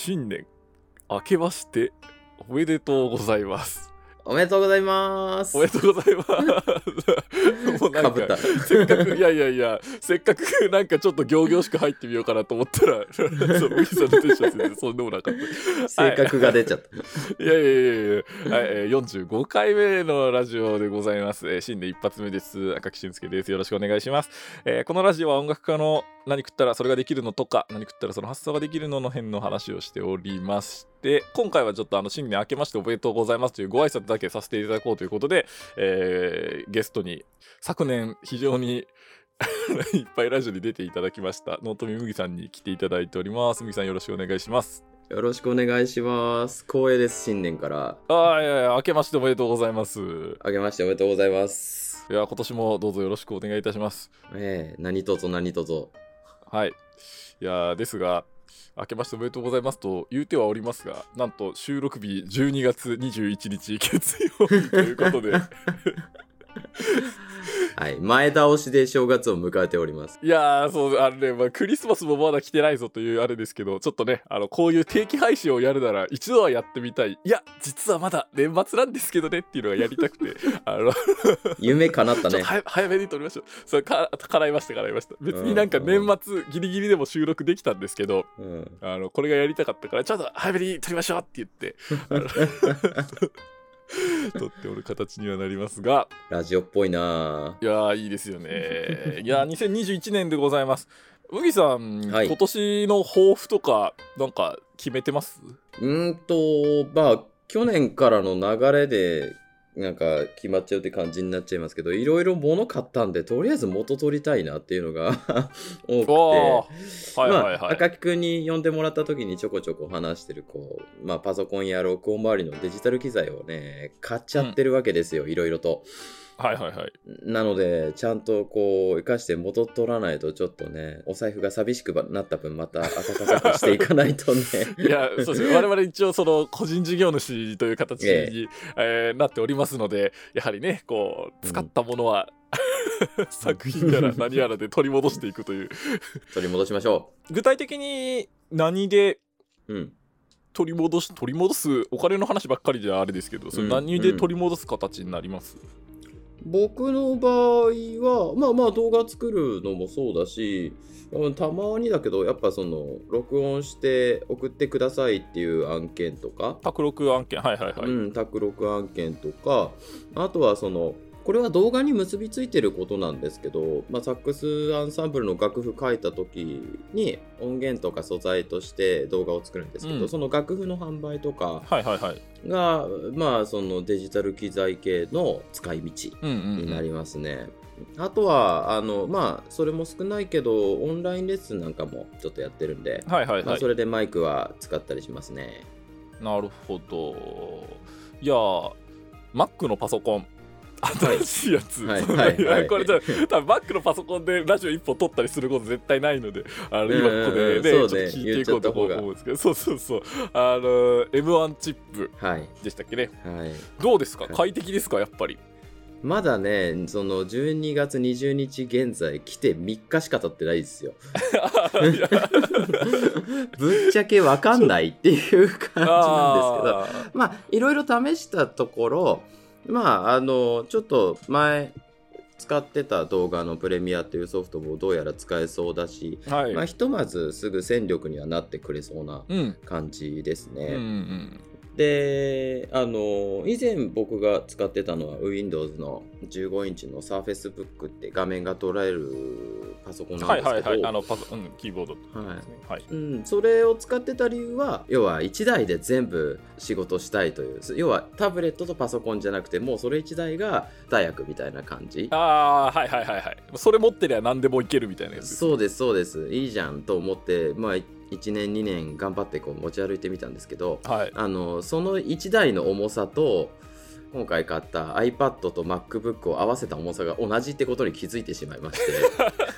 新年明けましておめでとうございます。おめでとうございます。おめでとうございます。もうなんかかぶった。せっかくいやいやいやせっかくなんかちょっと仰々しく入ってみようかなと思ったら そう麦さんのテンション全然そんでもなかった。性格が出ちゃった。いやいやいやいや、はいえー、45回目のラジオでございます。えー新年一発目です。赤木俊介です。よろしくお願いします。えーこのラジオは音楽家の何食ったらそれができるのとか、何食ったらその発想ができるのの辺の話をしておりまして、今回はちょっとあの新年明けましておめでとうございますというご挨拶だけさせていただこうということで、えーゲストに昨年非常に いっぱいラジオに出ていただきました、ノートミ麦さんに来ていただいております。麦さんよろしくお願いします。よろしくお願いします。光栄です、新年から。ああ、いやいや、明けましておめでとうございます。あげましておめでとうございます。いや、今年もどうぞよろしくお願いいたします。ええ何卒何卒。はい。いや、ですが、明けましておめでとうございますと言うてはおりますが、なんと収録日12月21日月曜日ということで、はい。前倒しで正月を迎えております。いやー、そう、あのね、まあ、クリスマスもまだ来てないぞというあれですけど、ちょっとね、あの、こういう定期配信をやるなら、一度はやってみたい。いや、実はまだ年末なんですけどねっていうのがやりたくて、あの、夢叶ったね 早めに撮りましょう。それか、叶いました、叶いました。別になんか年末ギリギリでも収録できたんですけど、うん。あの、これがやりたかったから、ちょっと早めに撮りましょうって言って、あの撮っておる形にはなりますが、ラジオっぽいないやー、いいですよね。いやー、2021年でございます。麦さん、はい今年の抱負とか、なんか決めてます？うーんと、まあ、去年からの流れで、なんか決まっちゃうって感じになっちゃいますけど、いろいろ物買ったんで、とりあえず元取りたいなっていうのが 多くて。はいはいはい。まあ、赤木くんに呼んでもらった時にちょこちょこ話してるこう、まあ、パソコンや録音周りのデジタル機材をね買っちゃってるわけですよ、いろいろとはいはいはい。なのでちゃんとこう生かして元取らないとちょっとねお財布が寂しくなった分また温かくしていかないとね。いや、そうですね。我々一応、その、個人事業主という形に、ええ。ーなっておりますので、やはりね、こう、使ったものは、作品やら何やらで取り戻していくという。取り戻しましょ具体的に何でううん。取り戻し、取り戻す、お金の話ばっかりじゃあれですけど、それうん。何で取り戻す形になります、僕の場合はまあまあ動画作るのもそうだしうんたまにだけどやっぱその録音して送ってくださいっていう案件とか。卓録案件、はいはいはい。うん、卓録案件とか。あとはそのこれは動画に結びついてることなんですけど、まあ、サックスアンサンブルの楽譜書いた時に音源とか素材として動画を作るんですけど、うんその楽譜の販売とか。が、まあ、そのデジタル機材系の使い道うんうん、うん。になりますね。あとはあのまあそれも少ないけどオンラインレッスンなんかもちょっとやってるんで、まあ、はいはいはいそ。れでマイクは使ったりしますね。なるほど。いやー、Mac のパソコン。新しいやつ、はいはないはい。これじゃ多分 Mac のパソコンでラジオ一本撮ったりすること絶対ないので。あのうん今ここでねちょっと聞いていこうと思うんですけど。そうそうそう。あの M1 チップはい、でしたっけね。はい。どうですか？はい。快適ですか？やっぱり。まだね、その12月20日現在来て3日しか経ってないですよ。ぶっちゃけわかんないっていう感じなんですけど、あまあ、いろいろ試したところ、まあ、あの、ちょっと前使ってた動画のプレミアっていうソフトもどうやら使えそうだし、ーはい、まあ、ひとまずすぐ戦力にはなってくれそうなうん感じですね。うんうんであの以前僕が使ってたのは Windows の15インチの Surface Book って画面が捉えるパソコンなんはいですけど、はいはいあのパソ、うん、キーボードはいですね。はい。うん、それを使ってた理由は要は1台で全部仕事したいという。要はタブレットとパソコンじゃなくてもうそれ1台が大役みたいな感じ。ああはいはいはいはい。それ持ってりゃ何でもいけるみたいなやつそうですそうです。いいじゃんと思ってまあ1年2年頑張ってこう持ち歩いてみたんですけどはい。あのその1台の重さと今回買った iPad と MacBook を合わせた重さが同じってことに気づいてしまいまして。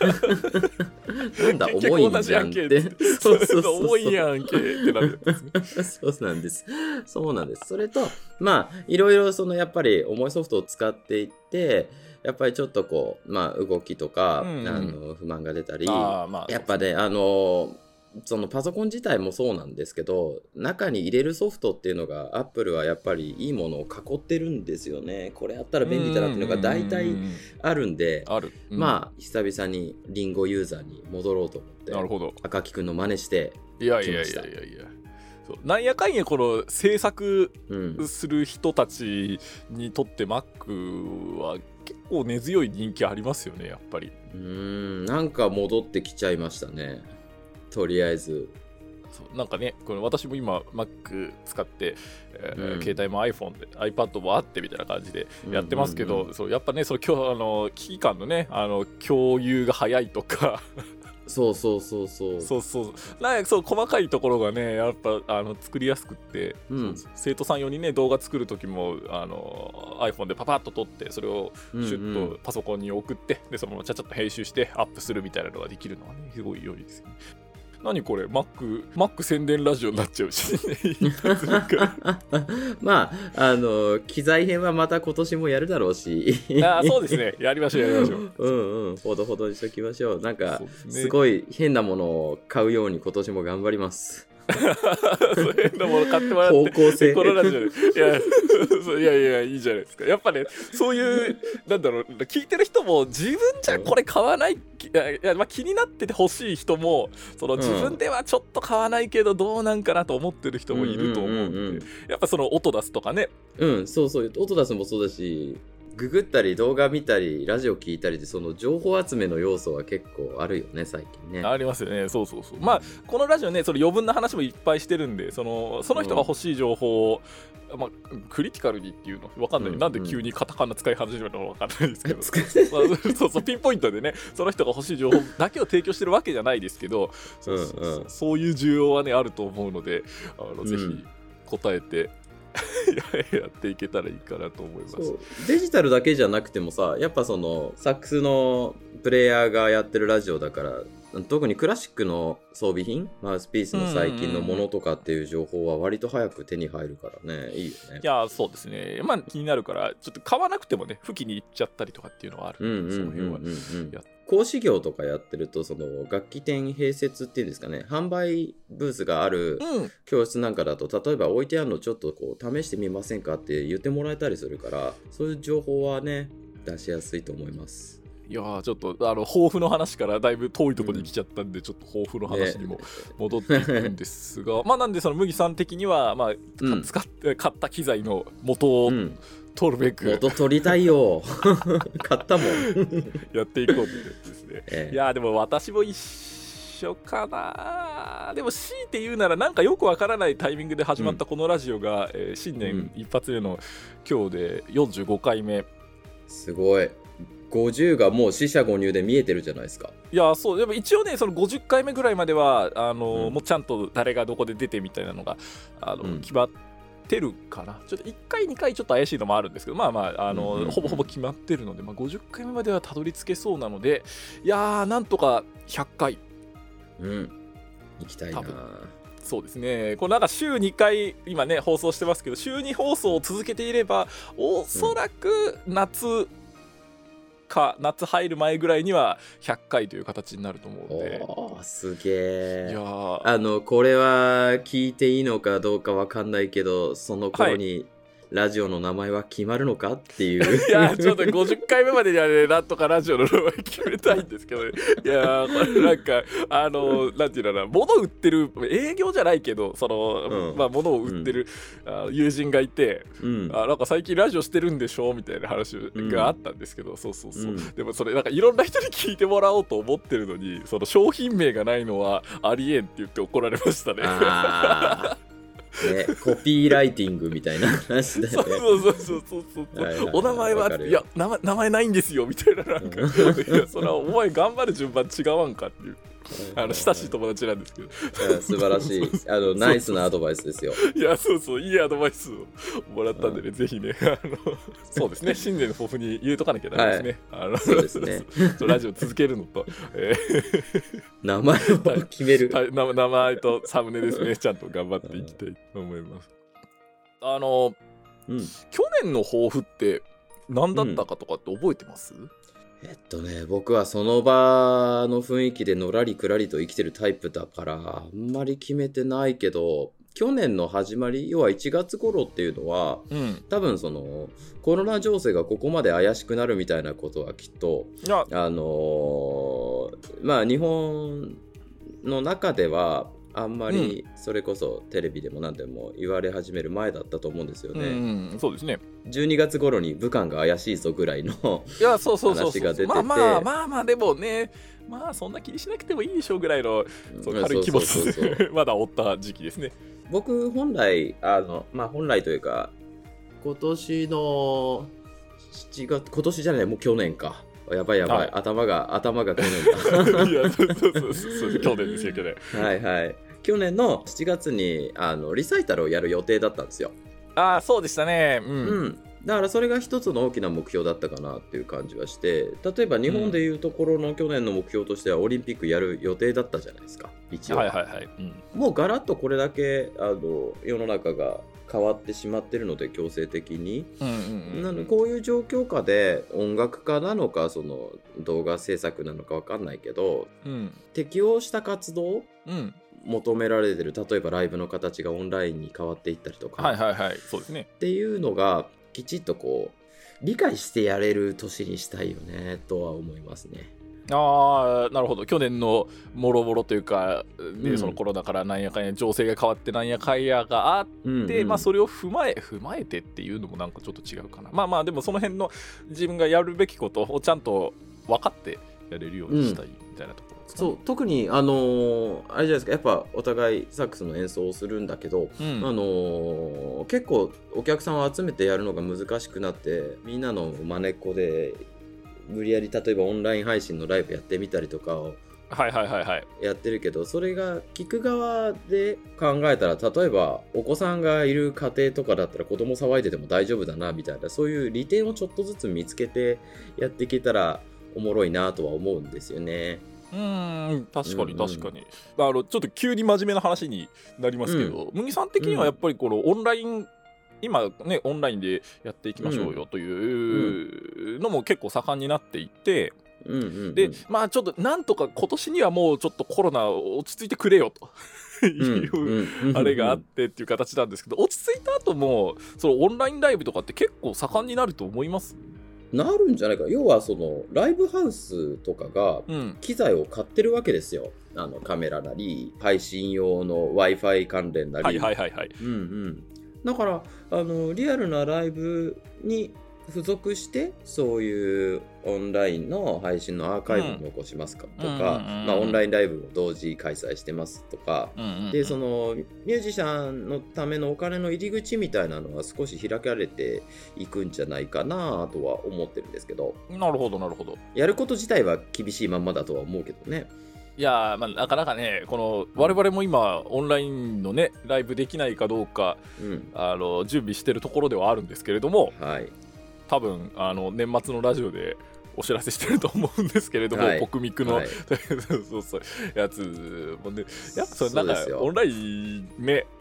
なんだ重いんじゃんって。そうそう重いやんけってなそう。なんです。そうなんです。それとまあいろいろそのやっぱり重いソフトを使っていってやっぱりちょっとこうまあ動きとか、うんうん。あの不満が出たりあーまあやっぱねあのそのパソコン自体もそうなんですけど中に入れるソフトっていうのがアップルはやっぱりいいものを囲ってるんですよね。これやったら便利だなっていうのが大体あるんである、うん。まあ久々にリンゴユーザーに戻ろうと思ってなるほど。赤木くんの真似して、いやいやいやいやいや。なんやかんやこの制作うん、する人たちにとって Mac は結構根強い人気ありますよねやっぱり。うーん。なんか戻ってきちゃいましたねとりあえず。そうなんかねこれ私も今 Mac 使って、えーうん。携帯も iPhone で iPad もあってみたいな感じでやってますけど、うんうんうんそうやっぱねその今日あの危機感のねあの共有が早いとか。そうそうそうそう。そうそう。なんかそう細かいところがねやっぱあの作りやすくって、うん。生徒さん用にね動画作る時もあの iPhone でパパッと撮ってそれをシュうん。うんッとパソコンに送って、でそのままちゃちゃっと編集してアップするみたいなのができるのはねすごい良いですよね。何これ？Mac, Mac 宣伝ラジオになっちゃうし、一発目からまああの機材編はまた今年もやるだろうし。あーそうですね。やりましょうやりましょう。うんうん。ほどほどにしときましょう。なんかすごい変なものを買うように今年も頑張ります そういうのも買ってもらってこのラジオで。いやいやいやいいじゃないですか。やっぱねそういうなんだろう聞いてる人も自分じゃこれ買わないいやまあ、気になっててほしい人もそのうん。自分ではちょっと買わないけどどうなんかなと思ってる人もいると思ううんでやっぱその音出すとかね。うんそうそう音出すもそうだしググったり動画見たりラジオ聞いたりでその情報集めの要素は結構あるよね最近ね。ありますよね。そうそうそう。まあこのラジオねその余分な話もいっぱいしてるんでそのその人が欲しい情報を、まあ、クリティカルにっていうのわかんない、うんなんで急にカタカナ使い始めたのかわかんないですけど。まあ、そうそうピンポイントでねその人が欲しい情報だけを提供してるわけじゃないですけどそういう需要はねあると思うのであの、うん。ぜひ答えて やっていけたらいいかなと思います。デジタルだけじゃなくてもさやっぱそのサックスのプレイヤーがやってるラジオだから特にクラシックの装備品マウスピースの最近のものとかっていう情報は割と早く手に入るからね。いいよね。いやそうですね。まあ気になるからちょっと買わなくてもね吹きに行っちゃったりとかっていうのはある。うんうんその辺はうん。うんうんや講師業とかやってるとその楽器店併設っていうんですかね。販売ブースがあるうん。教室なんかだと例えば置いてあるのちょっとこう試してみませんかって言ってもらえたりするからそういう情報はね出しやすいと思いますいやーちょっとあの抱負の話からだいぶ遠いところに来ちゃったんで、ちょっと抱負の話にも戻っていくんですが、まあなんでその麦さん的には、まあうん使って買った機材の元をうん。取るべく元取りたいよ。買ったもん、やっていこうというやつですね。ええ。いやーでも私も一緒かな。でも強いて言うならなんかよくわからないタイミングで始まったこのラジオが、えー新年一発目の今日で45回目。すごい50がもう四捨五入で見えてるじゃないですか。いやそうでも一応ねその50回目ぐらいまではあの、うん。もうちゃんと誰がどこで出てみたいなのがあの、うん。決まってるかな。ちょっと1回2回ちょっと怪しいのもあるんですけどまあまああの、うんうんうんほぼほぼ決まってるので、まあ、50回目まではたどり着けそうなのでいやーなんとか100回。うん。行きたいな。そうですね。これなんか週2回今ね放送してますけど週2放送を続けていればおそらく夏か、夏入る前ぐらいには100回という形になると思うので。すげいえやー。あのこれは聞いていいのかどうかわかんないけどその頃にラジオの名前は決まるのかっていう。いやちょっと50回目までにはねなんとかラジオの名前決めたいんですけどね。いやーこれなんかあのなんていうのかな物売ってる営業じゃないけどその、うん。まあ物を売ってる、あの友人がいてうん。あなんか最近ラジオしてるんでしょみたいな話があったんですけど、そうそうそう、うんでもそれなんかいろんな人に聞いてもらおうと思ってるのにその商品名がないのはありえんって言って怒られましたね。ね、コピーライティングみたいな話だそうよね。そうそうそうそうそう、はいはいはいお名前はいや名前名前ないんですよみたいななんか、うん。いやそれはお前頑張る順番違わんかっていうあの親しい友達なんですけど。うん素晴らしい。あの、ナイスなアドバイスですよ。いやそうそういいアドバイスをもらったんでね、ぜひねあのそうですね。新年の抱負に言うとかなきゃダメですね、あのそうですね。ラジオ続けるのと、え名前を決める。名名前とサムネですね。ちゃんと頑張っていきたいと思います。あのうん、去年の抱負って何だったかとかって覚えてます、えっとね、僕はその場の雰囲気でのらりくらりと生きてるタイプだから、あんまり決めてないけど、去年の始まり、要は1月頃っていうのは、うん。多分その、コロナ情勢がここまで怪しくなるみたいなことはきっと、あのーまあ日本の中では、あんまりそれこそテレビでも何でも言われ始める前だったと思うんですようね。ん。そうですね。12月頃に武漢が怪しいぞぐらいのいやそうそうそう話が出てて。まあまあまあまあでもねまあそんな気にしなくてもいいでしょうぐらいのそう軽い気持ち。まだ追った時期ですね。僕本来あのまあ本来というか今年の7月今年じゃないもう去年かやばいやばい、はい。頭が頭が去年だ。いやそうそうそうそう。去年ですよ去年。はいはい。去年の7月にあのリサイタルをやる予定だったんですよ。ああそうでしたね。うん、うん、だからそれが一つの大きな目標だったかなっていう感じはして例えば日本でいうところの去年の目標としてはオリンピックやる予定だったじゃないですか。一応、はいはいはい、うん。もうガラッとこれだけあの世の中が変わってしまってるので強制的に、なのでこういう状況下で音楽家なのかその動画制作なのか分かんないけどうん。適応した活動うん。求められてる例えばライブの形がオンラインに変わっていったりとか、はいはいはい。そうですね。っていうのがきちっとこう理解してやれる年にしたいよねとは思いますね。ああなるほど。去年のもろもろというかで、うん。そのコロナからなんやかんや情勢が変わってなんやかんやがあっうんて、うん。まあそれを踏まえ踏まえてっていうのもなんかちょっと違うかな。まあまあでもその辺の自分がやるべきことをちゃんと分かってやれるようにしたいみたいなところですか、そう特にあのーあれじゃないですか。やっぱお互いサックスの演奏をするんだけど、うん。あのー結構お客さんを集めてやるのが難しくなってみんなの真似っこで無理やり例えばオンライン配信のライブやってみたりとかをはいはいはいはい。やってるけどそれが聞く側で考えたら例えばお子さんがいる家庭とかだったら子供騒いでても大丈夫だなみたいなそういう利点をちょっとずつ見つけてやっていけたらおもろいなとは思うんですよね。うーん確かにうんうん確かに、あのちょっと急に真面目な話になりますけど、麦さん的にはやっぱりこのオンライン今ねオンラインでやっていきましょうよというのも結構盛んになっていて、うんうんうん、でまあちょっとなんとか今年にはもうちょっとコロナ落ち着いてくれよと。いう、あれがあってっていう形なんですけど落ち着いた後もそのオンラインライブとかって結構盛んになると思います？なるんじゃないか要はそのライブハウスとかがうん。機材を買ってるわけですよ。あのカメラなり配信用の w i f i 関連なり、はいはいはいはい。うんうん、だからあのリアルなライブに付属してそういうオンラインの配信のアーカイブを残しますかとか、まあ、オンラインライブを同時開催してますとか、でそのミュージシャンのためのお金の入り口みたいなのは少し開かれていくんじゃないかなとは思ってるんですけど。なるほどなるほど。やること自体は厳しいまんまだとは思うけどね。いやーまあなかなかねこの我々も今オンラインのねライブできないかどうかうん。あの準備してるところではあるんですけれどもはい。多分あの年末のラジオでお知らせしてると思うんですけれども、はい。ポクミクの、はい。そうそうやつもねやっぱそれなんかオンラインねこ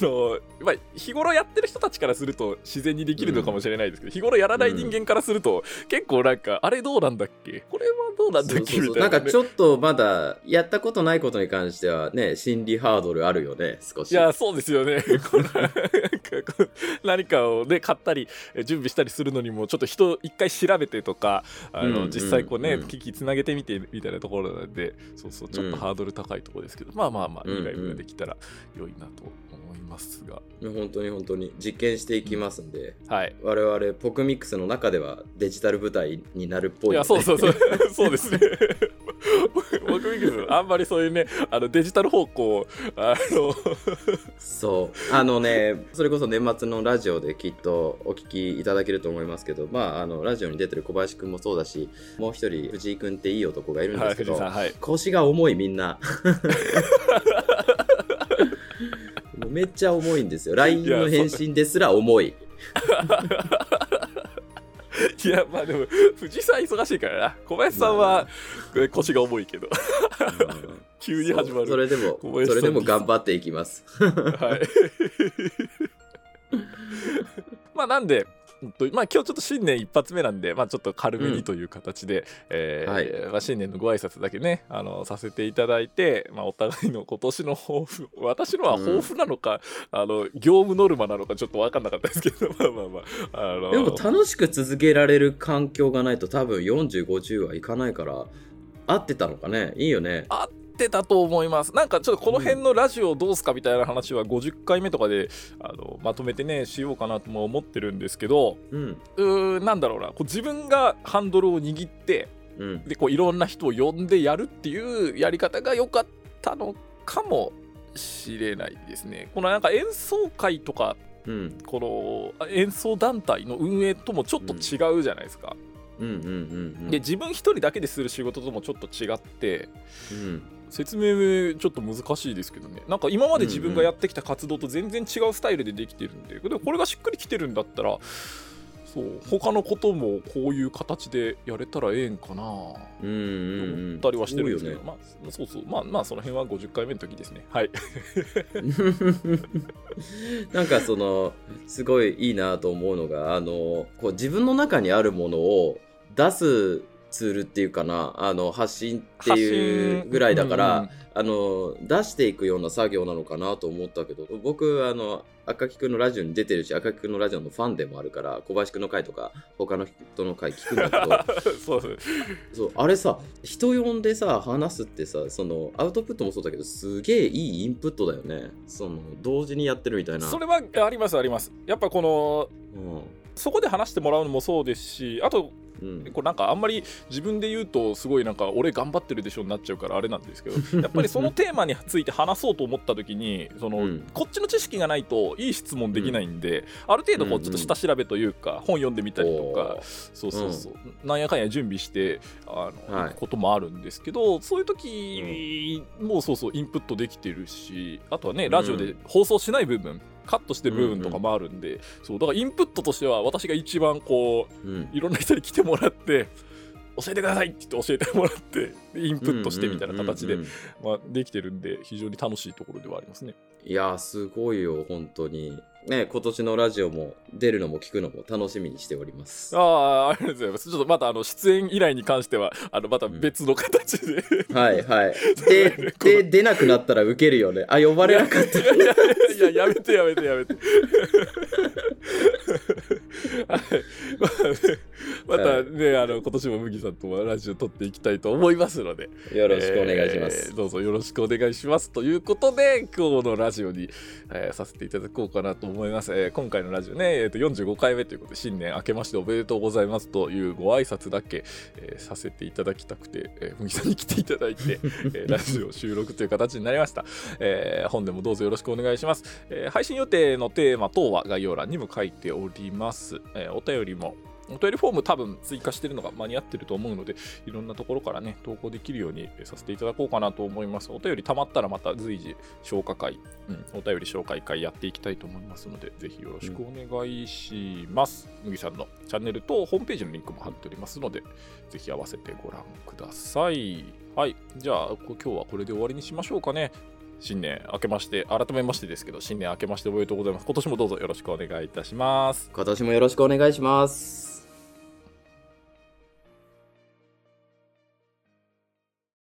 のまあ、日頃やってる人たちからすると自然にできるのかもしれないですけど、日頃やらない人間からすると、結構なんかあれどうなんだっけ？これはどうなんだっけ？そうそうそう。みたな、ね、ないんかちょっとまだやったことないことに関してはね心理ハードルあるよね少し。いやそうですよね。何かをね買ったりえ準備したりするのにもちょっと人一回調べてとかあの、うん実際こうね、うん。機器つなげてみてみたいなところなんでそうそうちょっとハードル高いところですけど、まあまあまあうんいいライブができたら良いなとますが、本当に本当に実験していきますんで、はい。我々ポクミックスの中ではデジタル舞台になるっぽい。いのでやそうそうそう。そう ですね。僕ミックスあんまりそういうねあのデジタル方向あのそう。あのねそれこそ年末のラジオできっとお聞きいただけると思いますけどまああのラジオに出てる小林くんもそうだしもう一人藤井くんっていい男がいるんではいすけど、藤井さんはい。腰が重いみんな めっちゃ重いんですよ。LINE の返信ですら重い。いやまあでも藤井さん忙しいからな。小林さんはえ腰が重いけど。急に始まる。それでもそれでも頑張っていきます。はい。まあなんでうんとまあ、今日ちょっと新年一発目なんで、まあ、ちょっと軽めにという形で、えーはい。まあ、新年のご挨拶だけねあのさせていただいて、まあ、お互いの今年の抱負私のは抱負なのか、あの業務ノルマなのかちょっと分かんなかったですけど まあまあまああの。でも楽しく続けられる環境がないと多分4050はいかないから合ってたのかね？いいよね。合ってたと思います。なんかちょっとこの辺のラジオどうすかみたいな話は50回目とかであのまとめてねしようかなとも思ってるんですけどうん。うーなんだろうな。こう自分がハンドルを握ってうん。でこういろんな人を呼んでやるっていうやり方が良かったのかもしれないですね。このなんか演奏会とかうん。この演奏団体の運営ともちょっと違うじゃないですか。うん。うん。うん。うん。で自分一人だけでする仕事ともちょっと違ってうん説明ちょっと難しいですけどね。なんか今まで自分がやってきた活動と全然違うスタイルでできてるんで。でもこれがしっくりきてるんだったらそう他のこともこういう形でやれたらええんかな。うんうんうん思ったりはしてるんですけど、ね。まあ、そうそうまあまあその辺は50回目の時ですね。はい。なんかそのすごいいいなと思うのがあのこう自分の中にあるものを出すツールっていうかなあの発信っていうぐらいだから、あの出していくような作業なのかなと思ったけど僕あの赤木くんのラジオに出てるし赤木くんのラジオのファンでもあるから小林くんの回とか他の人の回聞くんだけど。そうそうあれさ人呼んでさ話すってさそのアウトプットもそうだけどすげえいいインプットだよね。その同時にやってるみたいな。それはありますあります。やっぱこのそこで話してもらうのもそうですしあとうん。うんこれなんかあんまり自分で言うとすごいなんか俺頑張ってるでしょになっちゃうからあれなんですけど やっぱりそのテーマについて話そうと思った時にその、うんこっちの知識がないといい質問できないんで、ある程度こうちょっと下調べというか、本読んでみたりとかそうそうそう、なんやかんや準備してあの、こともあるんですけどそういう時、もうそうそうインプットできてるしあとはねラジオで放送しない部分、カットしてる部分とかもあるんで、そうだからインプットとしては私が一番こううん。いろんな人に来てもらって教えてくださいって言って教えてもらってでインプットしてみたいな形で、できてるんで非常に楽しいところではありますね。いやーすごいよ本当にね今年のラジオも出るのも聞くのも楽しみにしております。ああありがとうございます。ちょっとまたあの出演依頼に関してはあのまた別の形で、はいはい。で で出なくなったらウケるよね。あ呼ばれなかった。いやいやいややめてやめてやめて。はい。まあねまたね、あの今年も麦さんとはラジオ撮っていきたいと思いますので、よろしくお願いします、えーどうぞよろしくお願いしますということで今日のラジオに、えーさせていただこうかなと思います、えー今回のラジオね、えーと45回目ということで新年明けましておめでとうございますというご挨拶だけ、えーさせていただきたくて、えー、麦さんに来ていただいて、えー ラジオ収録という形になりました、えー本年もどうぞよろしくお願いします、えー配信予定のテーマ等は概要欄にも書いております、えーお便りもお便りフォーム多分追加してるのが間に合ってると思うので、いろんなところからね、投稿できるようにさせていただこうかなと思います。お便り溜まったらまた随時消化会、うん、お便り紹介会やっていきたいと思いますので、ぜひよろしくお願いします。麦さんのチャンネルとホームページのリンクも貼っておりますので、ぜひ合わせてご覧ください。はい、じゃあ今日はこれで終わりにしましょうかね。新年明けまして、改めましてですけど、新年明けましておめでとうございます。今年もどうぞよろしくお願いいたします。今年もよろしくお願いします